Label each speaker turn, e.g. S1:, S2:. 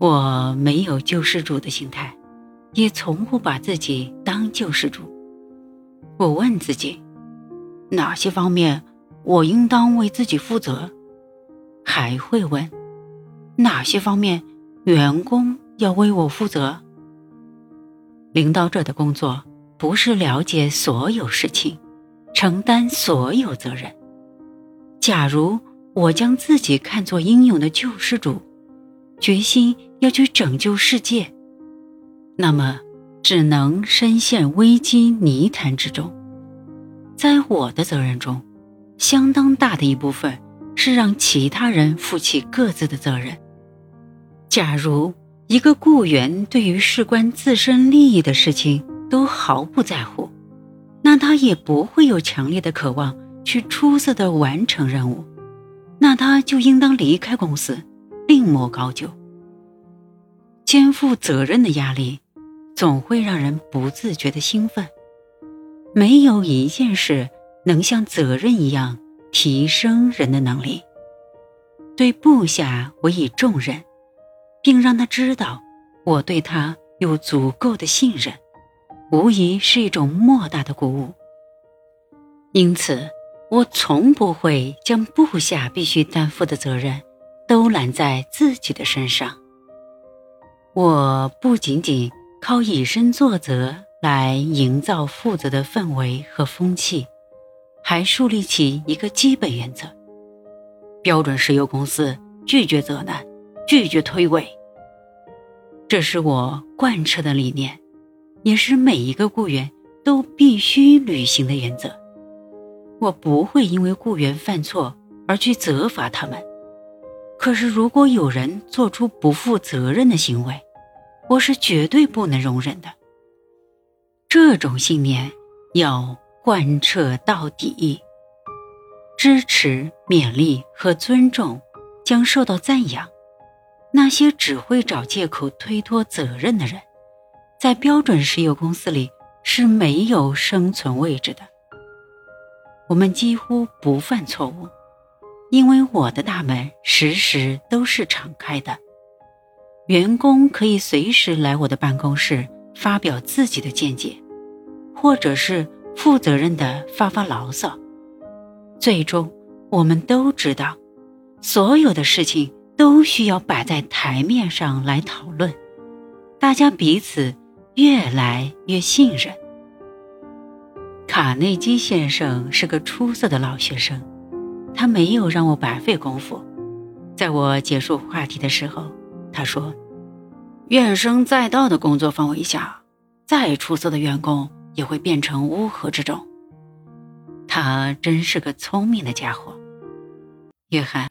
S1: 我没有救世主的心态，也从不把自己当救世主。我问自己，哪些方面我应当为自己负责？还会问，哪些方面员工要为我负责？领导者的工作不是了解所有事情，承担所有责任。假如我将自己看作英勇的救世主，决心要去拯救世界，那么只能深陷危机泥潭之中。在我的责任中，相当大的一部分是让其他人负起各自的责任。假如一个雇员对于事关自身利益的事情都毫不在乎，那他也不会有强烈的渴望去出色的完成任务。那他就应当离开公司，另谋高就。肩负责任的压力，总会让人不自觉的兴奋。没有一件事能像责任一样提升人的能力。对部下委以重任，并让他知道我对他有足够的信任，无疑是一种莫大的鼓舞。因此。我从不会将部下必须担负的责任都揽在自己的身上。我不仅仅靠以身作则来营造负责的氛围和风气，还树立起一个基本原则：标准石油公司拒绝责难，拒绝推诿。这是我贯彻的理念，也是每一个雇员都必须履行的原则。我不会因为雇员犯错而去责罚他们，可是如果有人做出不负责任的行为，我是绝对不能容忍的。这种信念要贯彻到底，支持、勉励和尊重将受到赞扬。那些只会找借口推脱责任的人，在标准石油公司里是没有生存位置的。我们几乎不犯错误，因为我的大门时时都是敞开的。员工可以随时来我的办公室发表自己的见解，或者是负责任的发发牢骚。最终，我们都知道，所有的事情都需要摆在台面上来讨论，大家彼此越来越信任。卡内基先生是个出色的老学生，他没有让我白费功夫。在我结束话题的时候，他说：“怨声载道的工作氛围下，再出色的员工也会变成乌合之众。”他真是个聪明的家伙，约翰。